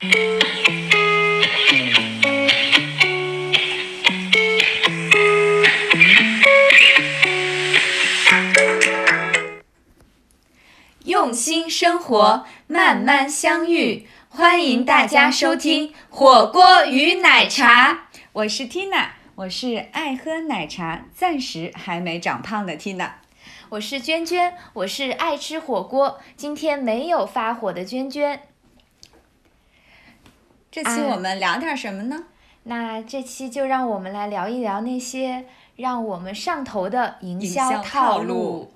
用心生活，慢慢相遇。欢迎大家收听火锅与奶茶。我是 Tina，我是爱喝奶茶，暂时还没长胖的 Tina。我是娟娟，我是爱吃火锅，今天没有发火的娟娟。这期我们聊点什么呢？那这期就让我们来聊一聊那些让我们上头的营营销销套路套路。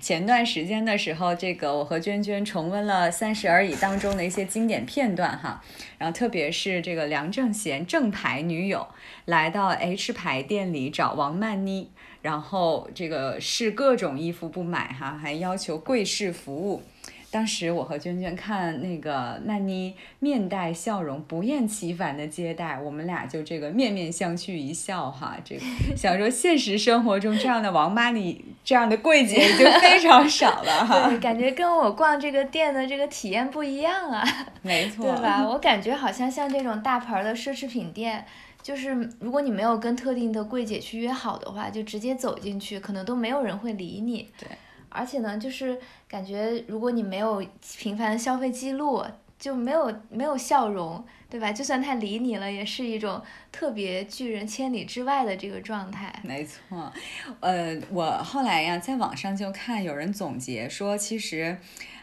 前段时间的时候，这个我和娟娟重温了《三十而已》当中的一些经典片段哈，然后特别是这个梁正贤正牌女友来到 H 牌店里找王曼妮，然后这个试各种衣服不买哈，还要求跪式服务。当时我和娟娟看那个曼妮面带笑容、不厌其烦的接待，我们俩就这个面面相觑一笑哈。这个 想说现实生活中这样的王妈你这样的柜姐已经非常少了哈。对，感觉跟我逛这个店的这个体验不一样啊，没错，对吧？我感觉好像像这种大牌儿的奢侈品店，就是如果你没有跟特定的柜姐去约好的话，就直接走进去，可能都没有人会理你。对。而且呢，就是感觉如果你没有频繁的消费记录，就没有没有笑容，对吧？就算他理你了，也是一种特别拒人千里之外的这个状态。没错，呃，我后来呀在网上就看有人总结说，其实，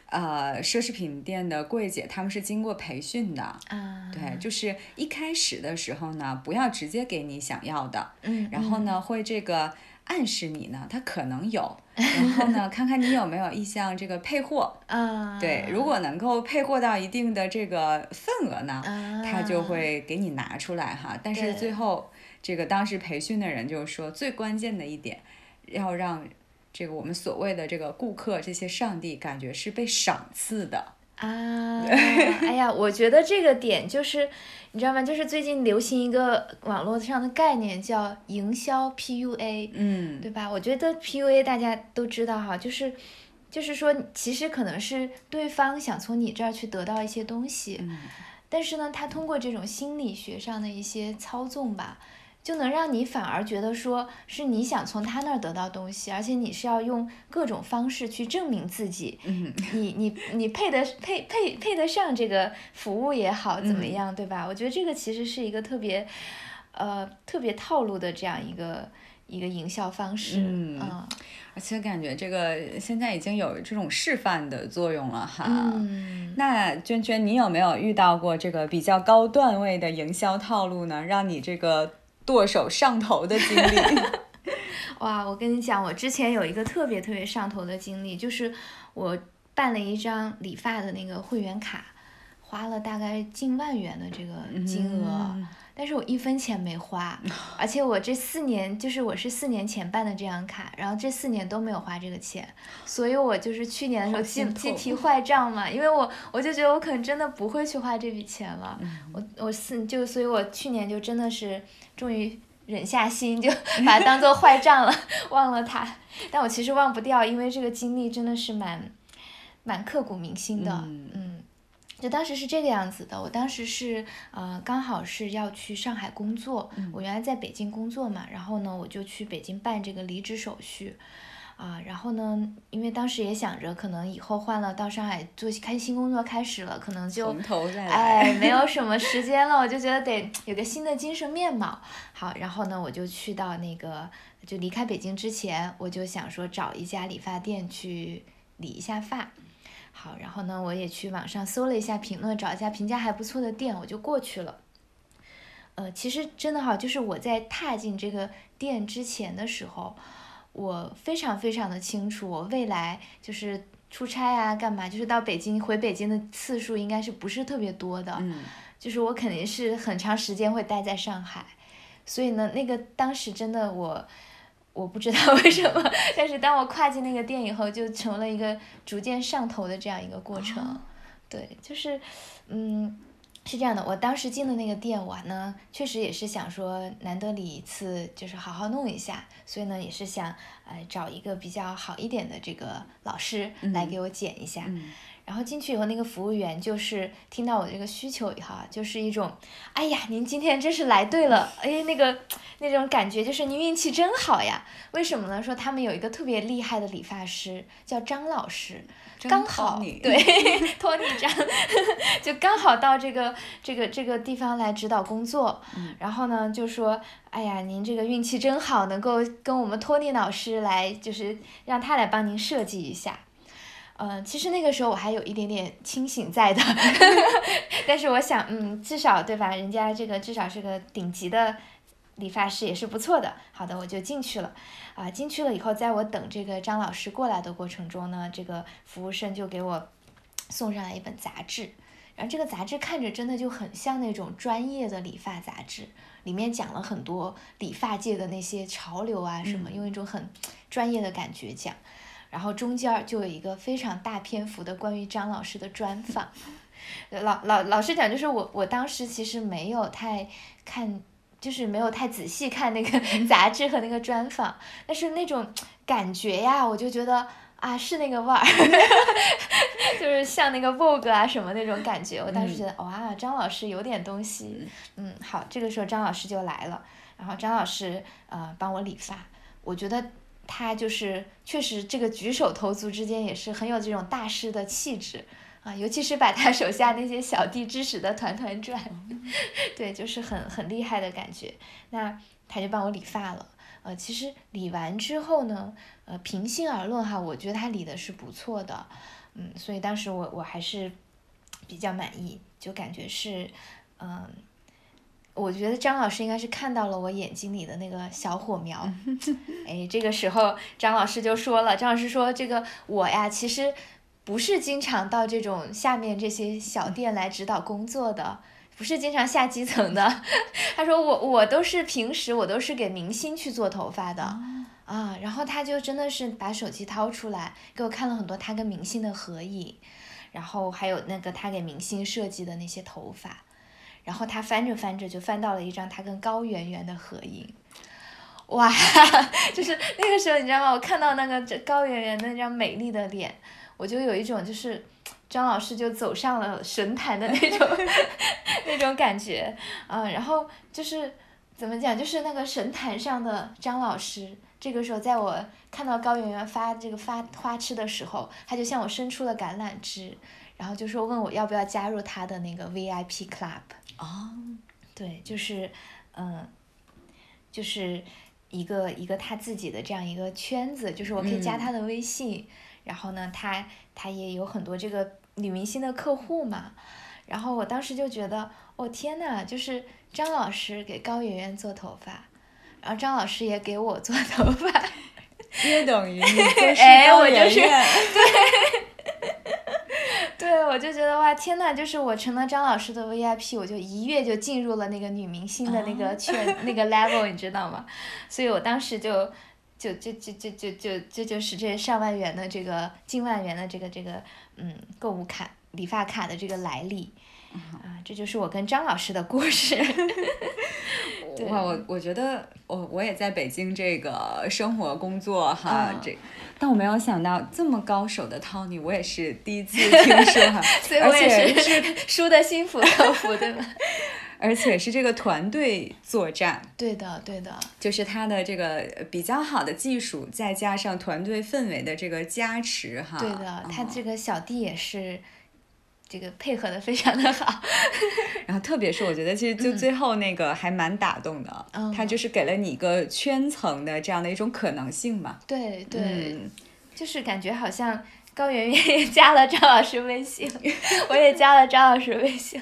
呃，奢侈品店的柜姐他们是经过培训的。啊，对，就是一开始的时候呢，不要直接给你想要的，嗯，然后呢，会这个暗示你呢，他可能有，然后呢，看看你有没有意向这个配货。嗯，啊，对，如果能够配货到一定的这个份额呢，啊，他就会给你拿出来哈。但是最后，这个当时培训的人就说，最关键的一点，要让这个我们所谓的这个顾客这些上帝感觉是被赏赐的。啊，哎呀，我觉得这个点就是，你知道吗？就是最近流行一个网络上的概念叫营销 PUA，嗯，对吧？我觉得 PUA 大家都知道哈，就是就是说，其实可能是对方想从你这儿去得到一些东西，嗯但是呢，他通过这种心理学上的一些操纵吧。就能让你反而觉得说是你想从他那儿得到东西，而且你是要用各种方式去证明自己，嗯，你你你配得配配配得上这个服务也好，怎么嗯样，对吧？我觉得这个其实是一个特别，呃，特别套路的这样一个一个营销方式，嗯而且感觉这个现在已经有这种示范的作用了哈。嗯，那娟娟，你有没有遇到过这个比较高段位的营销套路呢？让你这个剁手上头的经历？哇，我跟你讲，我之前有一个特别特别上头的经历，就是我办了一张理发的那个会员卡，花了大概近万元的这个金额。嗯但是我一分钱没花，而且我这四年就是我是四年前办的这张卡，然后这四年都没有花这个钱，所以我就是去年的时候好记心痛记提 坏账嘛，因为我我就觉得我可能真的不会去花这笔钱了，嗯。我我四就所以我去年就真的是终于忍下心，就 把它当做坏账了，忘了它，但我其实忘不掉，因为这个经历真的是蛮蛮刻骨铭心的，嗯嗯就当时是这个样子的，我当时是呃刚好是要去上海工作，我原来在北京工作嘛，然后呢我就去北京办这个离职手续，啊，然后呢，因为当时也想着可能以后换了到上海做开新工作开始了，可能就从头再来。哎，没有 什么时间了，我就觉得得有个新的精神面貌。好，然后呢，我就去到那个，就离开北京之前，我就想说找一家理发店去理一下发。好，然后呢，我也去网上搜了一下评论，找一家评价还不错的店，我就过去了。呃，其实真的哈，就是我在踏进这个店之前的时候，我非常非常的清楚，我未来就是出差啊，干嘛，就是到北京回北京的次数应该是不是特别多的，嗯就是我肯定是很长时间会待在上海，所以呢，那个当时真的我。我不知道 为什么，但是当我跨进那个店以后，就成了一个逐渐上头的这样一个过程。对，就是，嗯，是这样的。我当时进的那个店，我呢确实也是想说，难得理一次，就是好好弄一下，所以呢也是想，呃，找一个比较好一点的这个老师来给我剪一下。嗯然后进去以后，那个服务员就是听到我这个需求以后啊，就是一种，哎呀，您今天真是来对了，哎，那个那种感觉就是您运气真好呀。为什么呢？说他们有一个特别厉害的理发师叫张老师，刚好对托尼张，就刚好到这个这个这个地方来指导工作。然后呢，就说，哎呀，您这个运气真好，能够跟我们托尼老师来，就是让他来帮您设计一下。嗯，其实那个时候我还有一点点清醒在的，但是我想，嗯，至少对吧？人家这个至少是个顶级的理发师，也是不错的。好的，我就进去了。啊，进去了以后，在我等这个张老师过来的过程中呢，这个服务生就给我送上来一本杂志，然后这个杂志看着真的就很像那种专业的理发杂志，里面讲了很多理发界的那些潮流啊什么，用一种很专业的感觉讲。然后中间就有一个非常大篇幅的关于张老师的专 访，老老老实讲，就是我我当时其实没有太看，就是没有太仔细看那个杂志和那个专访，但是那种感觉呀，我就觉得啊是那个味儿 就是像那个 Vogue 啊什么那种感觉，我当时觉得哇，张老师有点东西，嗯，好，这个时候张老师就来了，然后张老师呃帮我理发，我觉得。他就是确实这个举手投足之间也是很有这种大师的气质啊，尤其是把他手下那些小弟指使的团团转，对，就是很很厉害的感觉。那他就帮我理发了，呃，其实理完之后呢，呃，平心而论哈，我觉得他理的是不错的，嗯，所以当时我我还是比较满意，就感觉是，嗯。我觉得张老师应该是看到了我眼睛里的那个小火苗，哎，这个时候张老师就说了，张老师说这个我呀，其实不是经常到这种下面这些小店来指导工作的，不是经常下基层的。他说我我都是平时我都是给明星去做头发的啊，然后他就真的是把手机掏出来给我看了很多他跟明星的合影，然后还有那个他给明星设计的那些头发。然后他翻着翻着就翻到了一张他跟高圆圆的合影，哇，就是那个时候你知道吗？我看到那个高圆圆那张美丽的脸，我就有一种就是张老师就走上了神坛的那种 那种感觉啊。然后就是怎么讲，就是那个神坛上的张老师，这个时候在我看到高圆圆发这个发花痴的时候，他就向我伸出了橄榄枝，然后就说问我要不要加入他的那个 VIP club。哦，对，就是，嗯，就是一个一个他自己的这样一个圈子，就是我可以加他的微信，然后呢，他他也有很多这个女明星的客户嘛，然后我当时就觉得，哦天呐，就是张老师给高圆圆做头发，然后张老师也给我做头发，约等于你就是高圆圆，对。对，我就觉得哇，天呐，就是我成了张老师的 VIP，我就一跃就进入了那个女明星的那个圈那个 level，你知道吗？所以我当时就就就就就就就这就是这上万元的这个近万元的这个这个嗯购物卡理发卡的这个来历啊，这就是我跟张老师的故事。哇，我我觉得我我也在北京这个生活工作哈，这，但我没有想到这么高手的 Tony，我也是第一次 听说哈，所以我也是 输的心服口服，对吧？而且是这个团队作战，对的，对的，就是他的这个比较好的技术，再加上团队氛围的这个加持哈，对的，他这个小弟也是。这个配合的非常的好，然后特别是我觉得其实就最后那个还蛮打动的，他就是给了你一个圈层的这样的一种可能性嘛。对对，就是感觉好像高圆圆也加了张老师微信，我也加了张老师微信，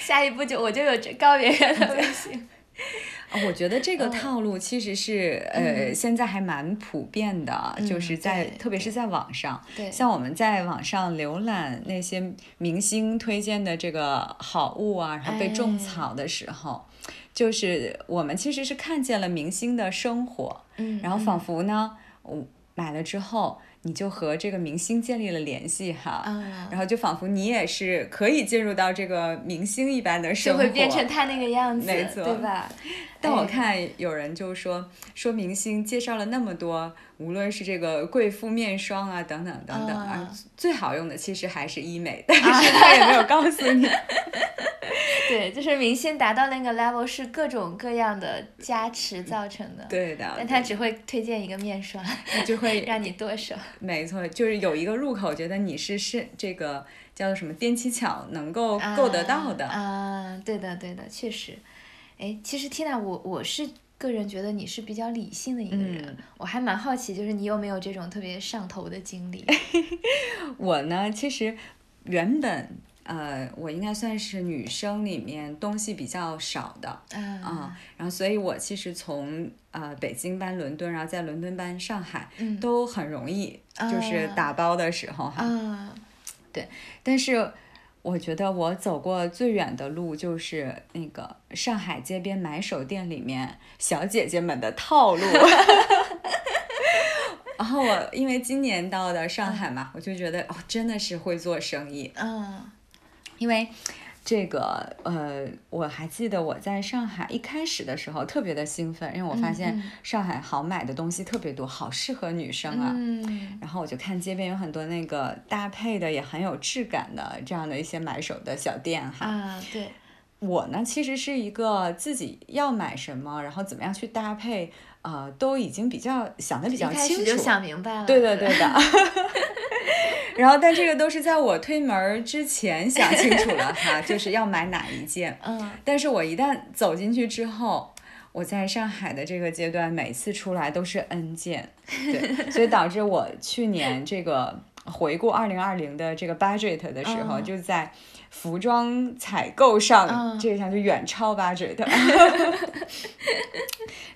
下一步就我就有高圆圆的微信。我觉得这个套路其实是呃，现在还蛮普遍的，就是在特别是在网上，像我们在网上浏览那些明星推荐的这个好物啊，然后被种草的时候，就是我们其实是看见了明星的生活，嗯，然后仿佛呢，我买了之后。你就和这个明星建立了联系哈，嗯，然后就仿佛你也是可以进入到这个明星一般的生活，就会变成他那个样子，没错对吧？但我哎看有人就说说明星介绍了那么多，无论是这个贵妇面霜啊等等等等啊，最好用的其实还是医美，但是他也没有告诉你。对，就是明星达到那个 level 是各种各样的加持造成的，对的，但他只会推荐一个面霜，他就会让你剁手。没错，就是有一个入口，觉得你是是这个叫做什么踮起脚能够够得到的。啊啊，对的对的，确实。哎，其实 Tina，我我是个人觉得你是比较理性的一个人，嗯我还蛮好奇，就是你有没有这种特别上头的经历？我呢，其实原本呃，我应该算是女生里面东西比较少的。嗯啊、然后所以我其实从呃北京搬伦敦，然后在伦敦搬上海，嗯都很容易，就是啊打包的时候哈。对但是我觉得我走过最远的路就是那个上海街边买手店里面小姐姐们的套路。然后我因为今年到的上海嘛，我就觉得哦，真的是会做生意，嗯。因为这个呃，我还记得我在上海一开始的时候特别的兴奋，因为我发现嗯上海好买的东西特别多，好适合女生啊。嗯然后我就看街边有很多那个搭配的也很有质感的这样的一些买手的小店哈。啊，对，我呢其实是一个自己要买什么，然后怎么样去搭配，呃，都已经比较想的比较清楚。开始就想明白了。对的，对的。然后，但这个都是在我推门儿之前想清楚了哈，就是要买哪一件。嗯 但是我一旦走进去之后，我在上海的这个阶段，每次出来都是 N 件，对，所以导致我去年这个回顾二零二零的这个 budget 的时候，嗯就在服装采购上、嗯这一项就远超 budget。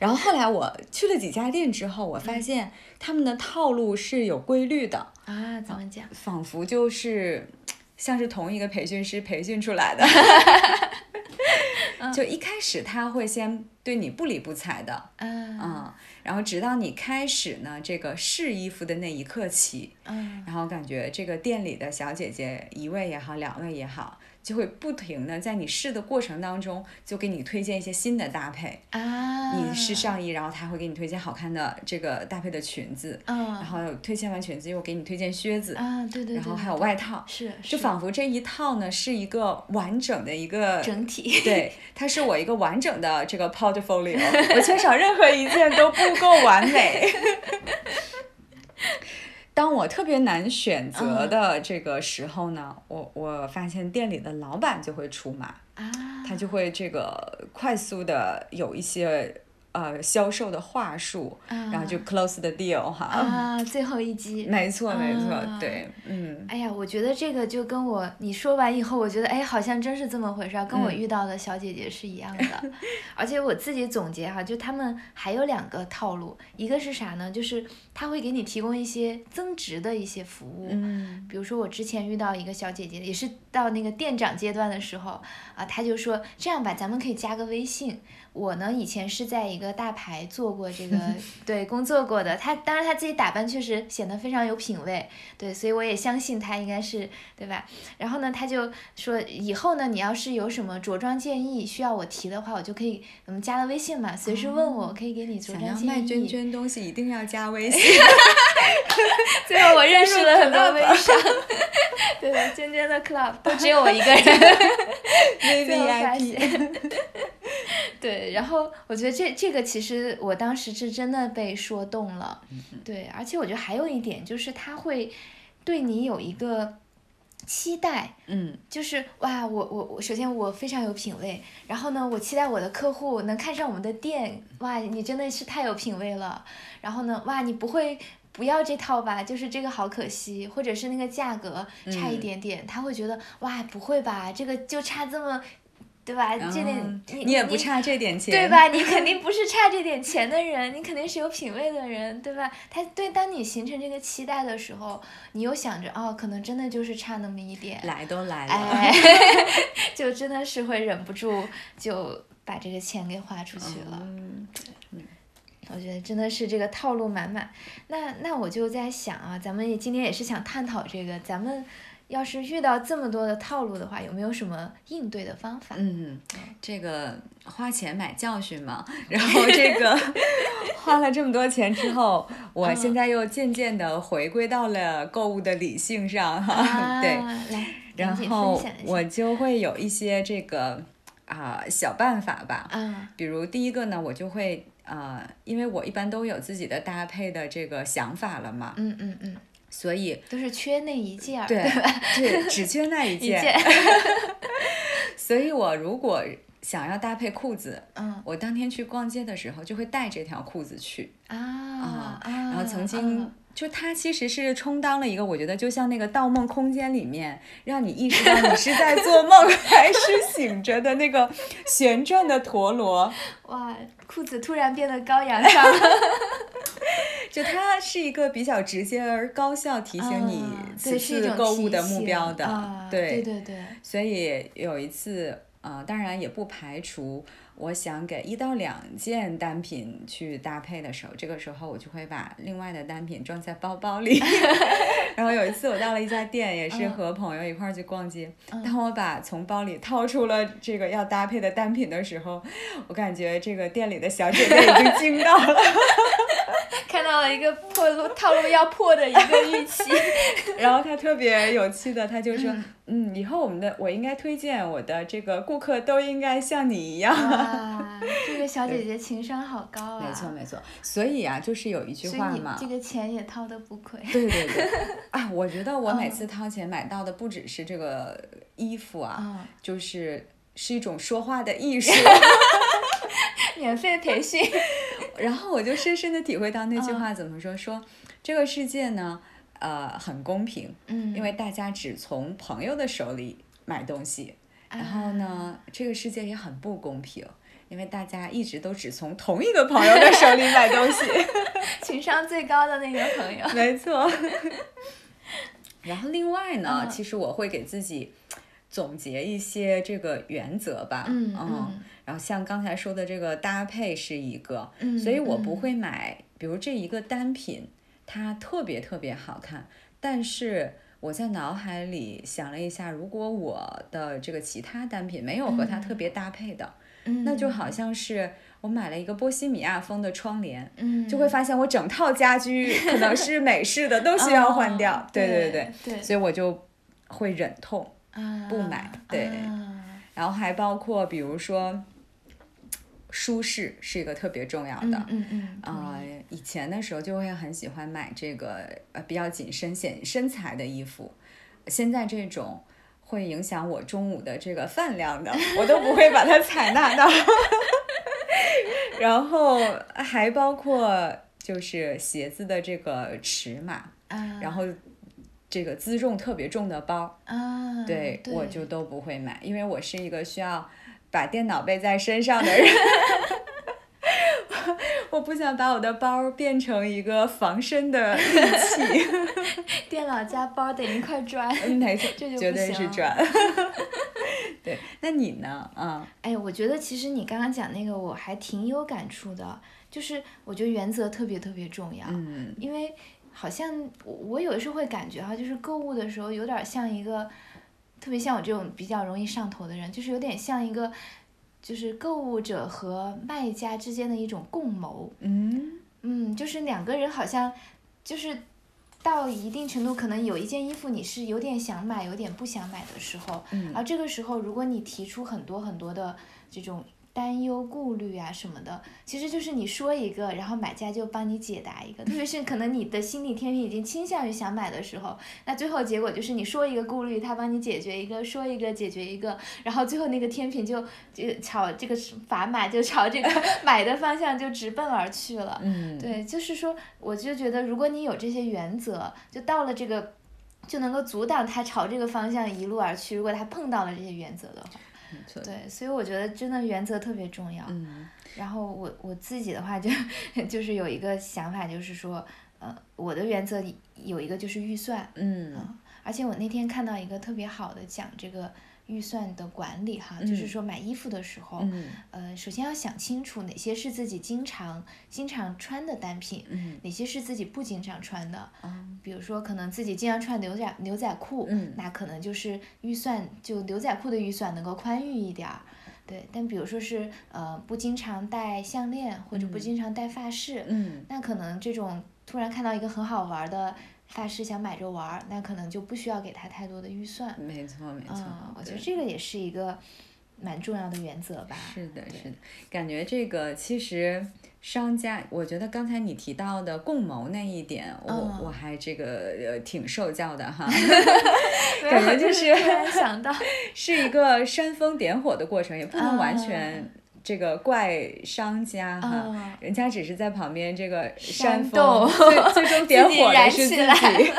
然后后来我去了几家店之后，我发现他们的套路是有规律的，啊，怎么讲？仿佛就是像是同一个培训师培训出来的。就一开始他会先对你不理不睬的，嗯。嗯，然后直到你开始呢这个试衣服的那一刻起，嗯。然后感觉这个店里的小姐姐一位也好，两位也好，就会不停的在你试的过程当中，就给你推荐一些新的搭配。啊，你试上衣，然后他会给你推荐好看的这个搭配的裙子，嗯然嗯后推荐完裙子又给你推荐靴子，啊，对对对，然后还有外套，是就仿佛这一套呢是一个完整的一个整体。对，它是我一个完整的这个 portfolio，我缺少任何一件都不够完美。当我特别难选择的这个时候呢，我我发现店里的老板就会出马，啊，他就会这个快速的有一些呃销售的话术，然后就 close the deal 哈。啊，最后一击。没错，没错，啊对，嗯哎呀，我觉得这个就跟我你说完以后，我觉得哎，好像真是这么回事儿，跟我嗯遇到的小姐姐是一样的。而且我自己总结哈，就他们还有两个套路，一个是啥呢？就是他会给你提供一些增值的一些服务。嗯比如说我之前遇到一个小姐姐，也是到那个店长阶段的时候啊，她就说这样吧，咱们可以加个微信。我呢以前是在一个大牌做过这个 对工作过的，她当然她自己打扮确实显得非常有品位，对，所以我也相信她应该是对吧？然后呢，他就说以后呢，你要是有什么着装建议需要我提的话，我就可以我们加了微信嘛，随时问我，我可以给你着想装建议。要卖娟娟东西，一定要加微 信。最后我认识了很多 微商，对的，尖尖的 club 都只有我一个人。最后发 VIP 现，对，然后我觉得这这个其实我当时是真的被说动了，对，而且我觉得还有一点就是他会对你有一个期待，嗯就是哇，我我我，首先我非常有品位，然后呢，我期待我的客户能看上我们的店，哇，你真的是太有品位了。然后呢，哇，你不会不要这套吧？就是这个好可惜，或者是那个价格差一嗯点点，他会觉得哇，不会吧？这个就差这么，对吧？这点嗯你你也不差这点钱，对？吧？你肯定不是差这点钱的人，你肯定是有品位的人，对吧？他对，当你形成这个期待的时候，你又想着哦，可能真的就是差那么一点，来都来了，哎，就真的是会忍不住就把这个钱给花出去了。嗯我觉得真的是这个套路满满。那那我就在想啊，咱们也今天也是想探讨这个，咱们要是遇到这么多的套路的话，有没有什么应对的方法？嗯，这个花钱买教训嘛，然后这个 花了这么多钱之后，我现在又渐渐的回归到了购物的理性上哈，对，来，然后我就会有一些这个啊、小办法吧，啊，比如第一个呢，我就会呃，因为我一般都有自己的搭配的这个想法了嘛，嗯嗯嗯，所以都是缺那一件儿，对？对，只缺那 一一件，所以我如果想要搭配裤子，嗯我当天去逛街的时候就会带这条裤子去啊然后曾经。啊就它其实是充当了一个，我觉得就像那个《盗梦空间》里面，让你意识到你是在做梦还是醒着的那个旋转的陀螺。哇，裤子突然变得高扬上了，就它是一个比较直接而高效提醒你啊此次购物的目标的，啊对对对，所以有一次，呃，当然也不排除我想给一到两件单品去搭配的时候，这个时候我就会把另外的单品装在包包里。然后有一次我到了一家店，也是嗯和朋友一块儿去逛街，当我把从包里掏出了这个要搭配的单品的时候，我感觉这个店里的小姐姐已经惊到了。看到了一个破路套路要破的一个预期，然后他特别有趣的，他就说，嗯，以后我们的我应该推荐我的这个顾客都应该像你一样。哇，这个小姐姐情商好高啊！没错没错，所以啊，就是有一句话嘛这，个钱也掏的不亏。对对对，啊，我觉得我每嗯次掏钱买到的不只是这个衣服啊，嗯，就是是一种说话的艺术。免费培训。然后我就深深的体会到那句嗯话怎么说，说这个世界呢，呃，很公平，嗯，因为大家只从朋友的手里买东西，然后呢，这个世界也很不公平。因为大家一直都只从同一个朋友的手里买东西，情商最高的那个朋友。没错。然后另外呢，嗯其实我会给自己总结一些这个原则吧，嗯嗯然后像刚才说的这个搭配是一个，嗯所以我不。嗯会买，比如这一个单品，它特别特别好看，但是我在脑海里想了一下，如果我的这个其他单品没有和它特别搭配的，嗯，那就好像是我买了一个波西米亚风的窗帘，嗯，就会发现我整套家居 可能是美式的都需要换掉，哦对对对对所以我就会忍痛。啊不买对。啊然后还包括比如说，舒适是一个特别重要的。嗯嗯嗯，啊、以前的时候就会很喜欢买这个呃比较紧身显身材的衣服，现在这种会影响我中午的这个饭量的，我都不会把它采纳到。然后还包括就是鞋子的这个尺码，啊，然后这个辎重特别重的包，啊，对对我就都不会买，因为我是一个需要把电脑背在身上的人。我不想把我的包变成一个防身的利器，电脑加包等于一块砖。嗯没错，这就绝对是砖。对，那你呢？啊、哎，我觉得其实你刚刚讲那个我还挺有感触的，就是我觉得原则特别特别重要，嗯因为好像我我有的时候会感觉哈，就是购物的时候有点像一个，特别像我这种比较容易上头的人，就是有点像一个，就是购物者和卖家之间的一种共谋，嗯。嗯，就是两个人好像就是到一定程度，可能有一件衣服你是有点想买，有点不想买的时候，嗯。而这个时候如果你提出很多很多的这种担忧、顾虑啊什么的，其实就是你说一个，然后买家就帮你解答一个。特别是可能你的心理天平已经倾向于想买的时候，那最后结果就是你说一个顾虑，他帮你解决一个，说一个解决一个，然后最后那个天平就就朝这个砝码就朝这个 买的方向就直奔而去了。嗯，对，就是说，我就觉得，如果你有这些原则，就到了这个，就能够阻挡他朝这个方向一路而去。如果他碰到了这些原则的话。对，所以我觉得真的原则特别重要。嗯。然后我我自己的话就 就是有一个想法，就是说，呃，我的原则有一个就是预算，嗯而且我那天看到一个特别好的讲这个预算的管理哈，就是说买衣服的时候，嗯。呃，首先要想清楚哪些是自己经常经常穿的单品，嗯。哪些是自己不经常穿的。啊比如说，可能自己经常穿牛仔牛仔裤，嗯那可能就是预算就牛仔裤的预算能够宽裕一点儿。对，但比如说是呃不经常戴项链或者不嗯。经常戴发饰，嗯。那可能这种突然看到一个很好玩的发师想买着玩儿，那可能就不需要给他太多的预算。没错没错嗯，，我觉得这个也是一个蛮重要的原则吧。是的，是的，感觉这个其实商家，我觉得刚才你提到的共谋那一点，我、嗯我还这个呃挺受教的哈，感觉就就是突然想到，是一个煽风点火的过程，也不能完嗯全这个怪商家哈。嗯，人家只是在旁边这个煽风，最最终点火的是自己。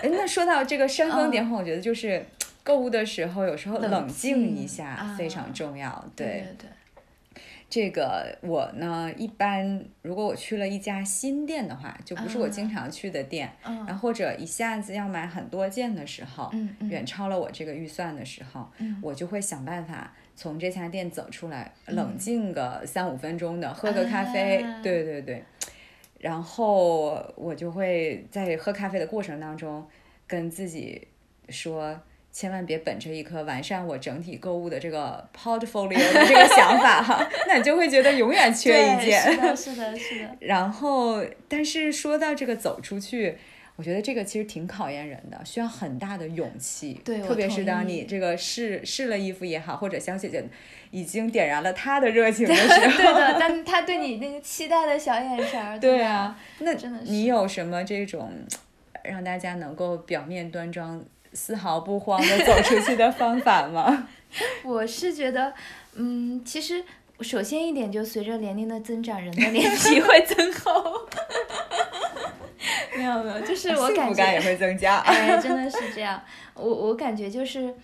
那说到这个煽风嗯点火，我觉得就是购物的时候，有时候冷冷静一下非常啊重要。对。对对，这个我呢，一般如果我去了一家新店的话，就不是我经常去的店，然嗯后或者一下子要买很多件的时候，嗯嗯。远超了我这个预算的时候，嗯。我就会想办法从这家店走出来，冷静个三五分钟的，喝个咖啡，啊对对对，然后我就会在喝咖啡的过程当中跟自己说。千万别本着一颗完善我整体购物的这个 portfolio 的这个想法哈，那你就会觉得永远缺一件。是的，是的，是的，然后，但是说到这个走出去，我觉得这个其实挺考验人的，需要很大的勇气。对特别是当你这个试试了衣服也好，或者小姐姐已经点燃了她的热情 的时候，对的，但她对你那个期待的小眼神儿，对啊，那真的是你有什么这种让大家能够表面端庄、丝毫不慌的走出去的方法吗？我是觉得，嗯，其实首先一点就随着年龄的增长，人的脸皮会增厚。没有没有，就是 我感幸福感也觉，会增加。哎，真的是这样。我我感觉就是，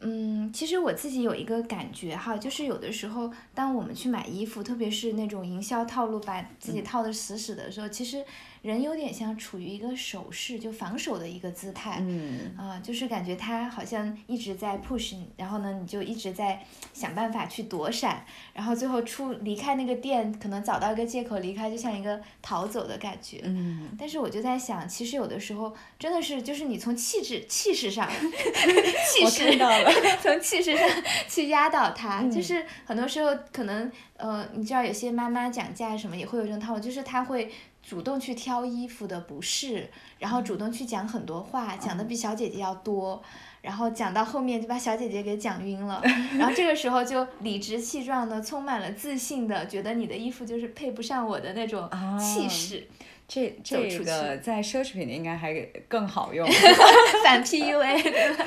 嗯，其实我自己有一个感觉哈，就是有的时候，当我们去买衣服，特别是那种营销套路把自己套的死死的时候，其实人有点像处于一个守势，就防守的一个姿态。嗯，啊，就是感觉他好像一直在 push 你，然后呢，你就一直在想办法去躲闪，然后最后出离开那个店，可能找到一个借口离开，就像一个逃走的感觉。嗯，但是我就在想，其实有的时候真的是，就是你从气质气势上，气我势看到了。从气势上去压倒他，嗯就是很多时候可能呃，你知道有些妈妈讲价什么也会有这种套路，就是他会主动去挑衣服的不是，然后主动去讲很多话，讲的比小姐姐要多。然后讲到后面就把小姐姐给讲晕了，然后这个时候就理直气壮的、充满了自信的，觉得你的衣服就是配不上我的那种气哦势，这这个在奢侈品里应该还更好用。反 PUA，对吧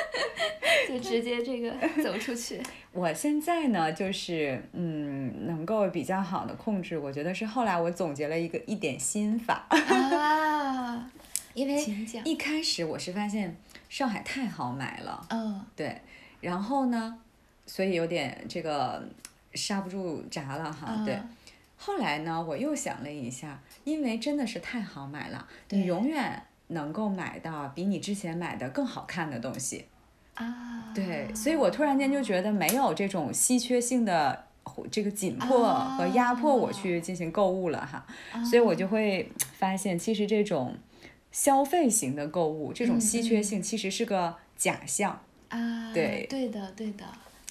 就直接这个走出去。我现在呢，就是嗯，能够比较好的控制，我觉得是后来我总结了一个一点心法，啊，因为。一开始我是发现上海太好买了，嗯对，然后呢，所以有点这个刹不住闸了哈，对。嗯后来呢，我又想了一下，因为真的是太好买了，你永远能够买到比你之前买的更好看的东西。啊，对，所以我突然间就觉得没有这种稀缺性的这个紧迫和压迫我去进行购物了哈，所以我就会发现，其实这种消费型的购物，这种稀缺性其实是个假象。啊，对对的，对的，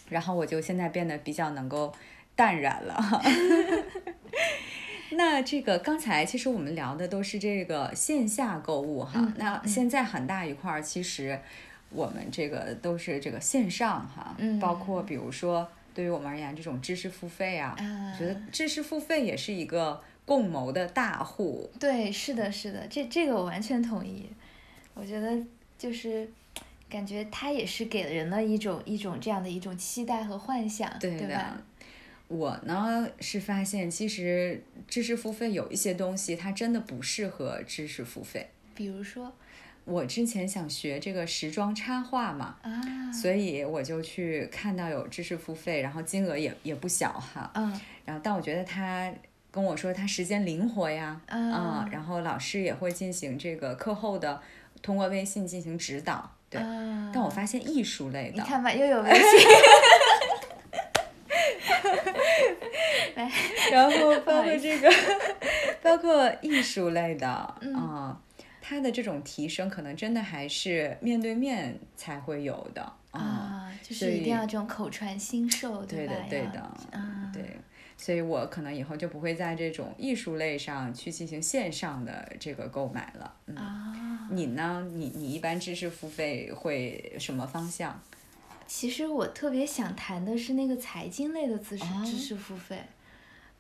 然后我就现在变得比较能够淡然了。那这个刚才其实我们聊的都是这个线下购物哈，嗯那现在很大一块儿其实我们这个都是这个线上哈，嗯包括比如说对于我们而言这种知识付费啊，觉得知识付费也是一个共谋的大户。对，是的，是的，这这个我完全同意。我觉得就是感觉它也是给人了一种一种这样的一种期待和幻想，对吧？我呢是发现，其实知识付费有一些东西，它真的不适合知识付费。比如说我之前想学这个时装插画嘛，啊，所以我就去看到有知识付费，然后金额也也不小哈。嗯然后，但我觉得他跟我说他时间灵活呀，啊然后老师也会进行这个课后的通过微信进行指导。对，啊但我发现艺术类的，你看吧，又有微 信。来，然后包括这个，包括艺术类的啊、嗯它的这种提升可能真的还是面对面才会有的啊。啊，就是一定要这种口传心授，吧？对的，对的，啊，对。所以我可能以后就不会在这种艺术类上去进行线上的这个购买了。嗯，啊。你呢？你你一般知识付费会什么方向？其实我特别想谈的是那个财经类的知识、哦知识付费，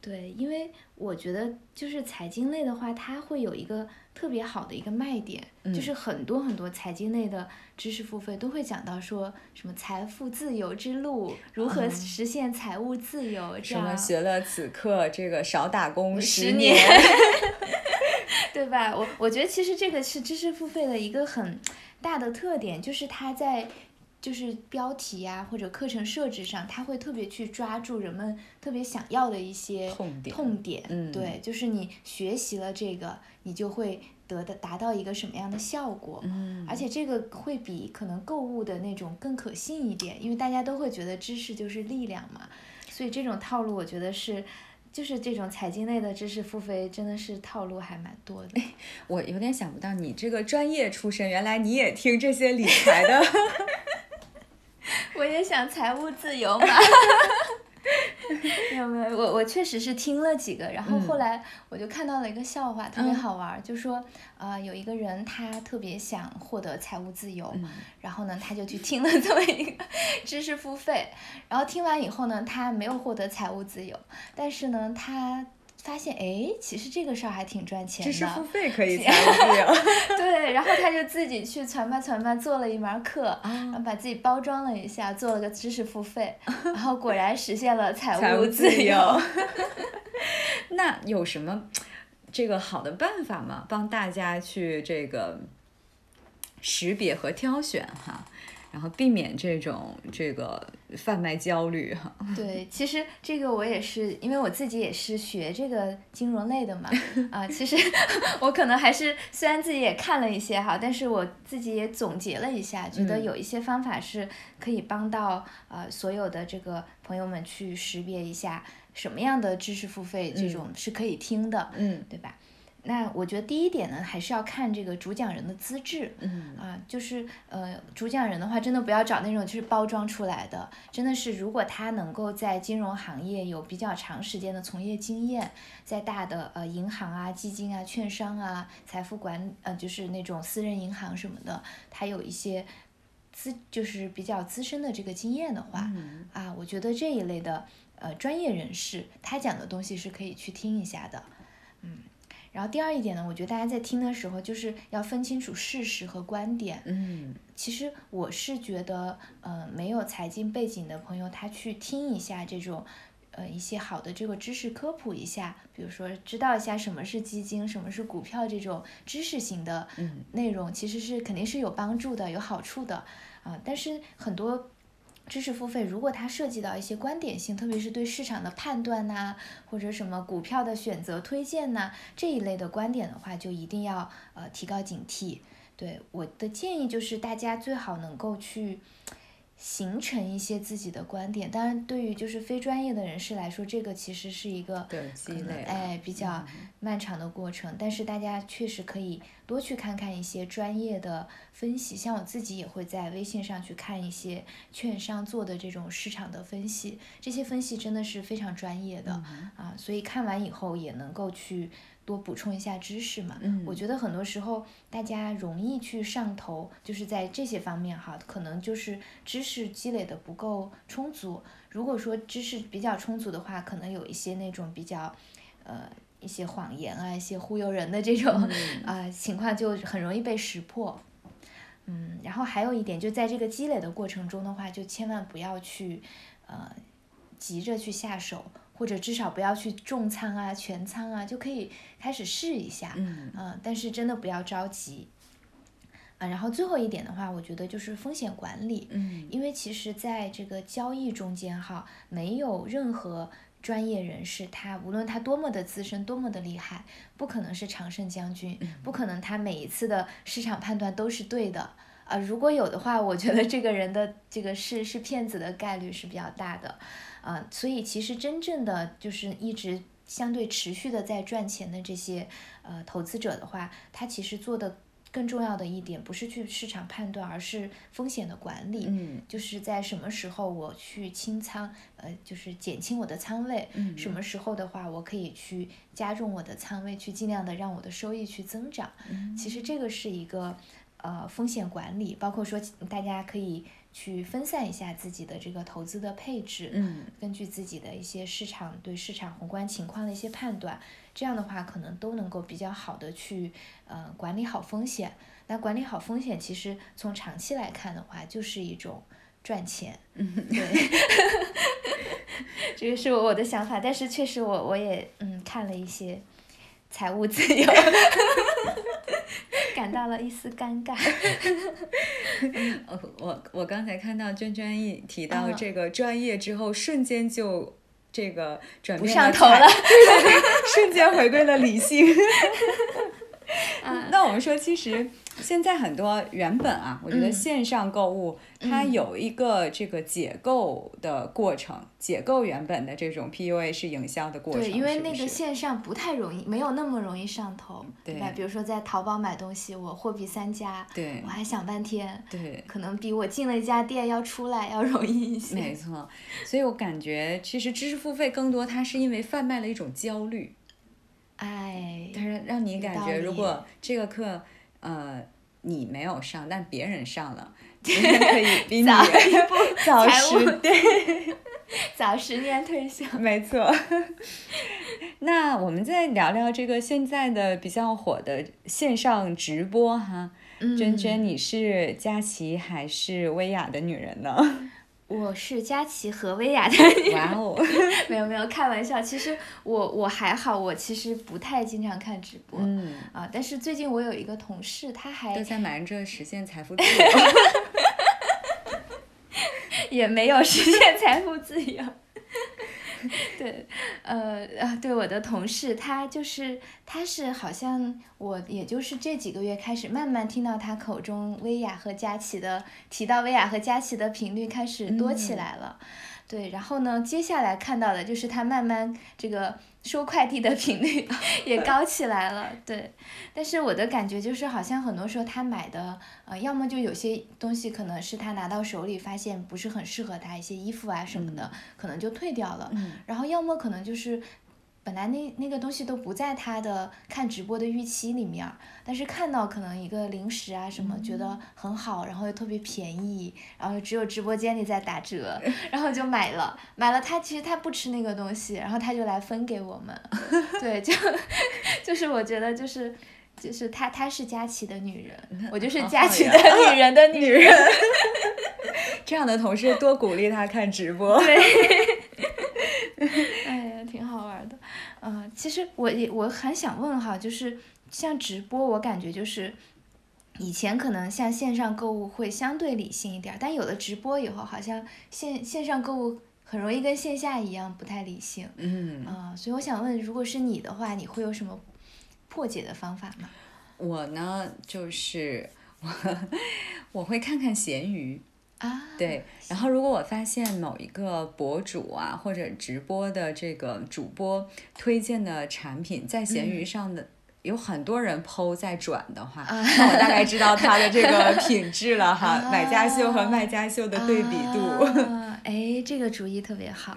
对，因为我觉得就是财经类的话，它会有一个特别好的一个卖点，嗯就是很多很多财经类的知识付费都会讲到说什么财富自由之路，如何实现财务自由，这什么学了此刻这个少打工十年？对吧？我我觉得其实这个是知识付费的一个很大的特点，就是它在就是标题呀、或者课程设置上，它会特别去抓住人们特别想要的一些痛点痛点，嗯对，就是你学习了这个，你就会得的达到一个什么样的效果，嗯而且这个会比可能购物的那种更可信一点，因为大家都会觉得知识就是力量嘛，所以这种套路我觉得是。就是这种财经类的知识付费，真的是套路还蛮多的。我有点想不到你这个专业出身，原来你也听这些理财的。我也想财务自由嘛。没有没有，我我确实是听了几个，然后后来我就看到了一个笑话，特别好玩儿，就说呃有一个人他特别想获得财务自由，然后呢他就去听了这么一个知识付费，然后听完以后呢他没有获得财务自由，但是呢他发现哎其实这个事儿还挺赚钱的，知识付费可以财务自由。对，然后他就自己去传吧传吧做了一门课，啊然后把自己包装了一下，做了个知识付费，然后果然实现了财财务自自由。那有什么这个好的办法吗？帮大家去这个识别和挑选哈，然后避免这种这个贩卖焦虑哈。对，其实这个我也是，因为我自己也是学这个金融类的嘛，啊，其实 我可能还是虽然自己也看了一些哈，但是我自己也总结了一下，觉得嗯有一些方法是可以帮到呃所有的这个朋友们去识别一下什么样的知识付费这种是可以听的，嗯对吧？那我觉得第一点呢，还是要看这个主讲人的资质，嗯。啊，就是呃，主讲人的话，真的不要找那种就是包装出来的，真的是如果他能够在金融行业有比较长时间的从业经验，在大的呃银行啊、基金啊、券商啊、财富管呃就是那种私人银行什么的，他有一些资就是比较资深的这个经验的话，嗯。啊，我觉得这一类的呃专业人士，他讲的东西是可以去听一下的，嗯。然后第二一点呢，我觉得大家在听的时候，就是要分清楚事实和观点。嗯其实我是觉得，呃，没有财经背景的朋友，他去听一下这种，呃，一些好的这个知识科普一下，比如说知道一下什么是基金，什么是股票这种知识型的嗯内容，其实是肯定是有帮助的，有好处的啊、但是很多。知识付费，如果它涉及到一些观点性，特别是对市场的判断呐、或者什么股票的选择推荐呐、这一类的观点的话，就一定要呃提高警惕。对我的建议就是，大家最好能够去形成一些自己的观点。当然，对于就是非专业的人士来说，这个其实是一个对积累啊哎比较漫长的过程。但是大家确实可以多去看看一些专业的分析，像我自己也会在微信上去看一些券商做的这种市场的分析，这些分析真的是非常专业的、啊，所以看完以后也能够去。多补充一下知识嘛，嗯我觉得很多时候大家容易去上头，就是在这些方面哈，可能就是知识积累的不够充足。如果说知识比较充足的话，可能有一些那种比较，呃，一些谎言啊，一些忽悠人的这种 啊、情况，就很容易被识破。嗯，然后还有一点，就在这个积累的过程中的话，就千万不要去，呃，急着去下手，或者至少不要去重仓啊、全仓啊，就可以开始试一下。嗯嗯，但是真的不要着急。啊，然后最后一点的话，我觉得就是风险管理。嗯因为其实在这个交易中间哈，没有任何专业人士，他无论他多么的资深，多么的厉害，不可能是常胜将军，不可能他每一次的市场判断都是对的啊，如果有的话，我觉得这个人的这个是是骗子的概率是比较大的，啊，所以其实真正的就是一直相对持续的在赚钱的这些呃投资者的话，他其实做的更重要的一点不是去市场判断，而是风险的管理，嗯，就是在什么时候我去清仓，呃，就是减轻我的仓位，嗯什么时候的话我可以去加重我的仓位，去尽量的让我的收益去增长，嗯。其实。这个是一个呃风险管理，包括说大家可以去分散一下自己的这个投资的配置，嗯，根据自己的一些市场对市场宏观情况的一些判断，这样的话可能都能够比较好的去呃管理好风险。那管理好风险，其实从长期来看的话，就是一种赚钱。嗯，对，这个是我的想法，但是确实我我也嗯看了一些财务自由，感到了一丝尴尬。呃 我我刚才看到娟娟一提到嗯这个专业之后，瞬间就这个转不变财上头了对对 对，瞬间回归了理性。嗯那我们说，其实现在很多原本啊，我觉得嗯线上购物、它有一个这个解构的过程，解构原本的这种 PUA 是营销的过程。对，因为那个线上不太容易，没有那么容易上头，对吧？比如说在淘宝买东西，我货比三家，对我还想半天，对。可能比我进了一家店要出来要容易一些。没错，所以我感觉其实知识付费更多，它是因为贩卖了一种焦虑，哎，但是让你感觉，如果这个课，呃，你没有上，但别人上了，别人可以比你早 一步早十对，早十年退休。没错。那我们再聊聊这个现在的比较火的线上直播哈，嗯娟娟，你是佳琪还是薇娅的女人呢？我是佳琪和薇娅的，哇哦，没有没有开玩笑。其实我我还好，我其实不太经常看直播、嗯，啊。但是最近我有一个同事，他还都在忙着实现财富自 由。也没有实现财富自由。对，呃呃，对我的同事，他就是他是好像我也就是这几个月开始慢慢听到他口中薇娅和佳琪的提到薇娅和佳琪的频率开始多起来了。对，然后呢，接下来看到的就是他慢慢这个收快递的频率 也高起来了。对，但是我的感觉就是，好像很多时候他买的，呃，要么就有些东西可能是他拿到手里发现不是很适合他，一些衣服啊什么的，可能就退掉了。嗯然后要么可能就是。本来那那个东西都不在他的看直播的预期里面，但是看到可能一个零食啊什么，觉得很好，然后又特别便宜，然后只有直播间里在打折，然后就买了。买了他其实他不吃那个东西，然后他就来分给我们。对，就 就是我觉得就是就是他他是佳琪的女人，我就是佳琪的女人的女人。这样的同事多鼓励他看直播。哎呀，挺好玩的。嗯、其实我也我很想问哈，就是像直播，我感觉就是以前可能像线上购物会相对理性一点儿，但有了直播以后，好像线线上购物很容易跟线下一样不太理性。嗯，啊、所以我想问，如果是你的话，你会有什么破解的方法吗？我呢就是我 我会看看闲鱼。啊，对，然后如果我发现某一个博主啊，或者直播的这个主播推荐的产品在闲鱼上的。有很多人剖在转的话，那我大概知道它的这个 品质了哈，买家秀和卖家秀的对比度。啊哎，这个主意特别好。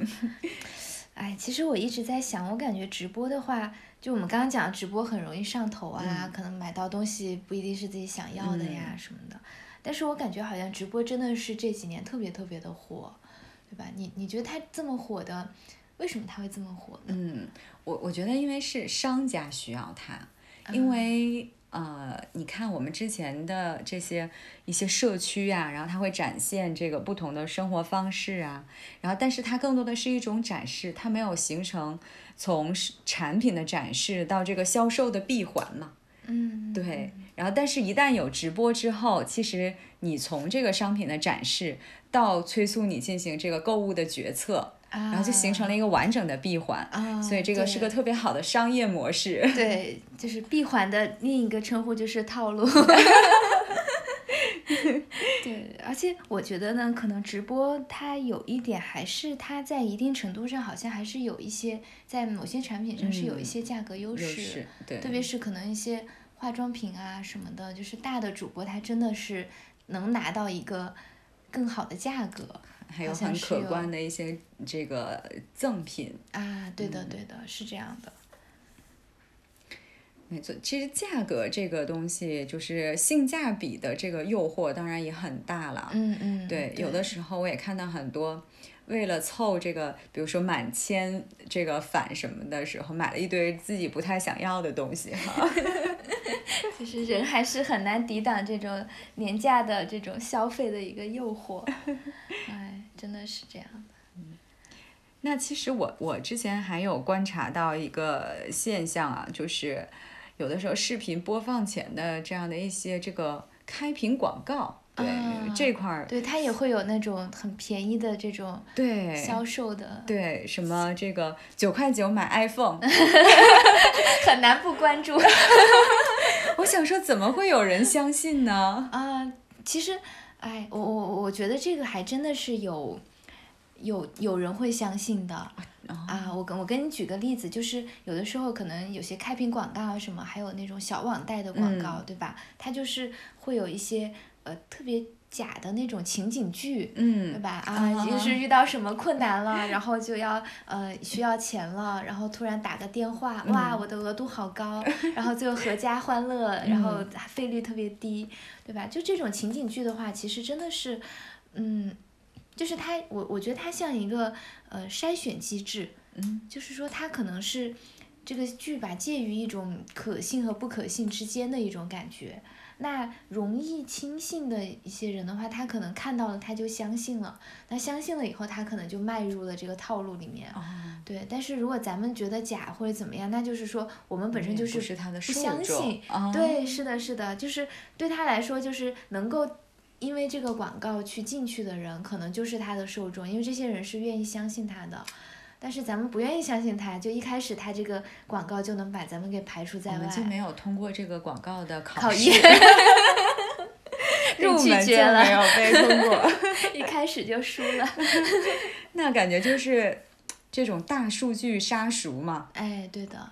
哎，其实我一直在想，我感觉直播的话，就我们刚刚讲直播很容易上头啊，可能买到东西不一定是自己想要的呀、什么的。但是我感觉好像直播真的是这几年特别特别的火，对吧？你你觉得它这么火的，为什么它会这么火呢？嗯，我我觉得因为是商家需要它，因为。呃，你看我们之前的这些一些社区啊，然后它会展现这个不同的生活方式啊，然后但是它更多的是一种展示，它没有形成从产品的展示到这个销售的闭环嘛。嗯，对，然后但是，一旦有直播之后，其实你从这个商品的展示到催促你进行这个购物的决策，然然后就形成了一个完整的闭环，啊，所以这个是个特别好的商业模式。对，就是闭环的另一个称呼就是套路。对，而且我觉得呢，可能直播它有一点还是它在一定程度上好像还是有一些在某些产品上是有一些价格优势，对，特别是可能一些化妆品啊什么的，就是大的主播他真的是能拿到一个更好的价格，还有很可观的一些这个赠品啊，对的对的，是这样的。没错，其实价格这个东西，就是性价比的这个诱惑，当然也很大了。嗯嗯。对，有的时候我也看到很多，为了凑这个，比如说满千这个返什么的时候，买了一堆自己不太想要的东西哈。其实人还是很难抵挡这种廉价的这种消费的一个诱惑。哎，真的是这样的。那其实我我之前还有观察到一个现象啊，就是。有的时候视频播放前的这样的一些这个开屏广告，对这块儿，对它也会有那种很便宜的这种对销售的，对什么这个九块九买 iPhone，很难不关注。我想说，怎么会有人相信呢？啊，其实，哎，我我我觉得这个还真的是有有有人会相信的。啊，我跟我跟你举个例子，就是有的时候可能有些开屏广告啊什么，还有那种小网贷的广告，对吧？它就是会有一些呃特别假的那种情景剧，嗯，对吧？啊，就是遇到什么困难了，然后就要呃需要钱了，然后突然打个电话，哇，我的额度好高，然后最后阖家欢乐，然后费率特别低，对吧？就这种情景剧的话，其实真的是，嗯。就是它，我我觉得它像一个呃筛选机制，嗯，就是说它可能是这个剧吧，介于一种可信和不可信之间的一种感觉。那容易轻信的一些人的话，他可能看到了他就相信了，那相信了以后，他可能就迈入了这个套路里面。对，但是如果咱们觉得假或者怎么样，那就是说我们本身就是不相信。对，是的，是的，就是对他来说，就是能够。因为这个广告去进去的人，可能就是他的受众，因为这些人是愿意相信他的。但是咱们不愿意相信他，就一开始他这个广告就能把咱们给排除在外。我们就没有通过这个广告的考验，入门就没有被通过，一开始就输了。那感觉就是这种大数据杀熟嘛？哎，对的。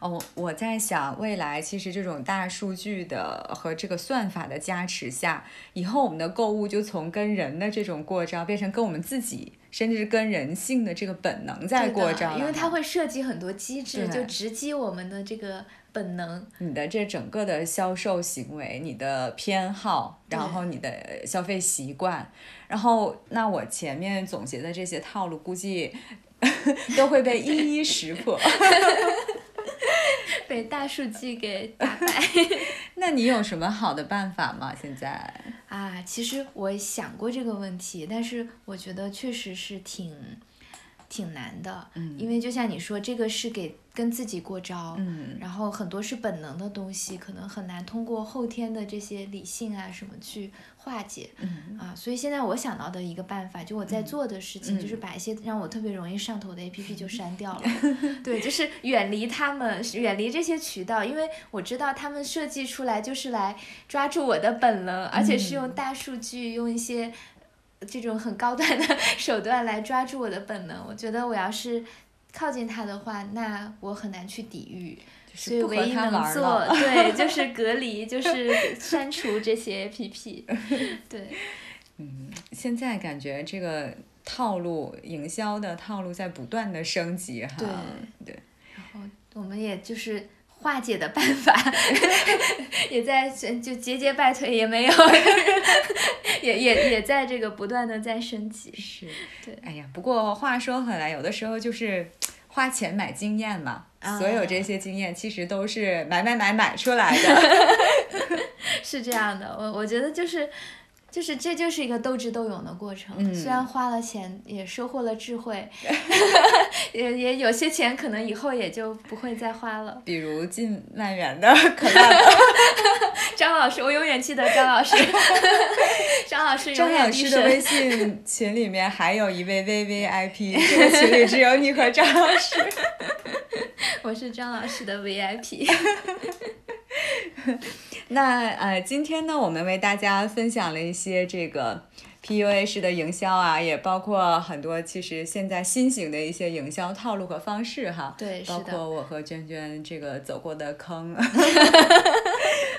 哦，我在想，未来其实这种大数据的和这个算法的加持下，以后我们的购物就从跟人的这种过招，变成跟我们自己，甚至是跟人性的这个本能在过招因为它会涉及很多机制，就直击我们的这个本能。你的这整个的销售行为，你的偏好，然后你的消费习惯，然后那我前面总结的这些套路，估计 都会被一一识破。被大数据给打败，那你有什么好的办法吗？现在啊，其实我想过这个问题，但是我觉得确实是挺挺难的，嗯，因为就像你说，这个是给。跟自己过招，嗯，然后很多是本能的东西，可能很难通过后天的这些理性啊什么去化解，嗯。啊，所以现在我想到的一个办法，就我在做的事情，就是把一些让我特别容易上头的 A P P 就删掉了，对，就是远离他们，远离这些渠道，因为我知道他们设计出来就是来抓住我的本能，而且是用大数据，用一些这种很高端的 手段来抓住我的本能，我觉得我要是。靠近他的话，那我很难去抵御，所以唯一能做对 就是隔离，就是删除这些 APP。对，嗯，现在感觉这个套路营销的套路在不断的升级哈。对对。然后我们也就是化解的办法，也在就节节败退也没有，也也也在这个不断的在升级。是。对。哎呀，不过话说回来，有的时候就是。花钱买经验嘛，所有这些经验其实都是买买买买出来的，是这样的。我我觉得就是，就是这就是一个斗智斗勇的过程。虽然花了钱，也收获了智慧，也也有些钱可能以后也就不会再花了。比如进万元的可乐。张老师，我永远记得张老师。张老师，张老师的微信群里面还有一位 V V I P，这个群里只有你和张老师。我是张老师的 V I P。那呃，今天呢，我们为大家分享了一些这个 PUA 式的营销啊，也包括很多其实现在新型的一些营销套路和方式哈。对，包括我和娟娟这个走过的坑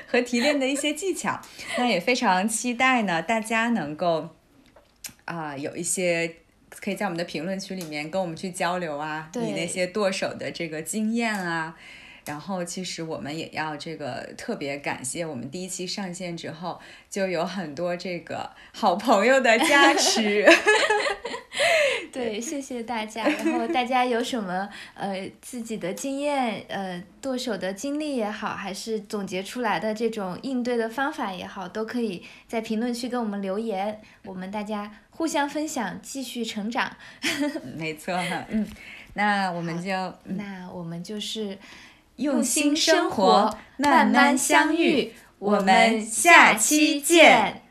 和提炼的一些技巧。那也非常期待呢，大家能够啊有一些。可以在我们的评论区里面跟我们去交流啊，你那些剁手的这个经验啊，然后其实我们也要这个特别感谢我们第一期上线之后就有很多这个好朋友的加持。对，谢谢大家。然后大家有什么呃自己的经验，呃剁手的经历也好，还是总结出来的这种应对的方法也好，都可以在评论区跟我们留言，我们大家互相分享，继续成长。没错，嗯，那我们就那我们就是用心生活慢慢相遇。我们下期见。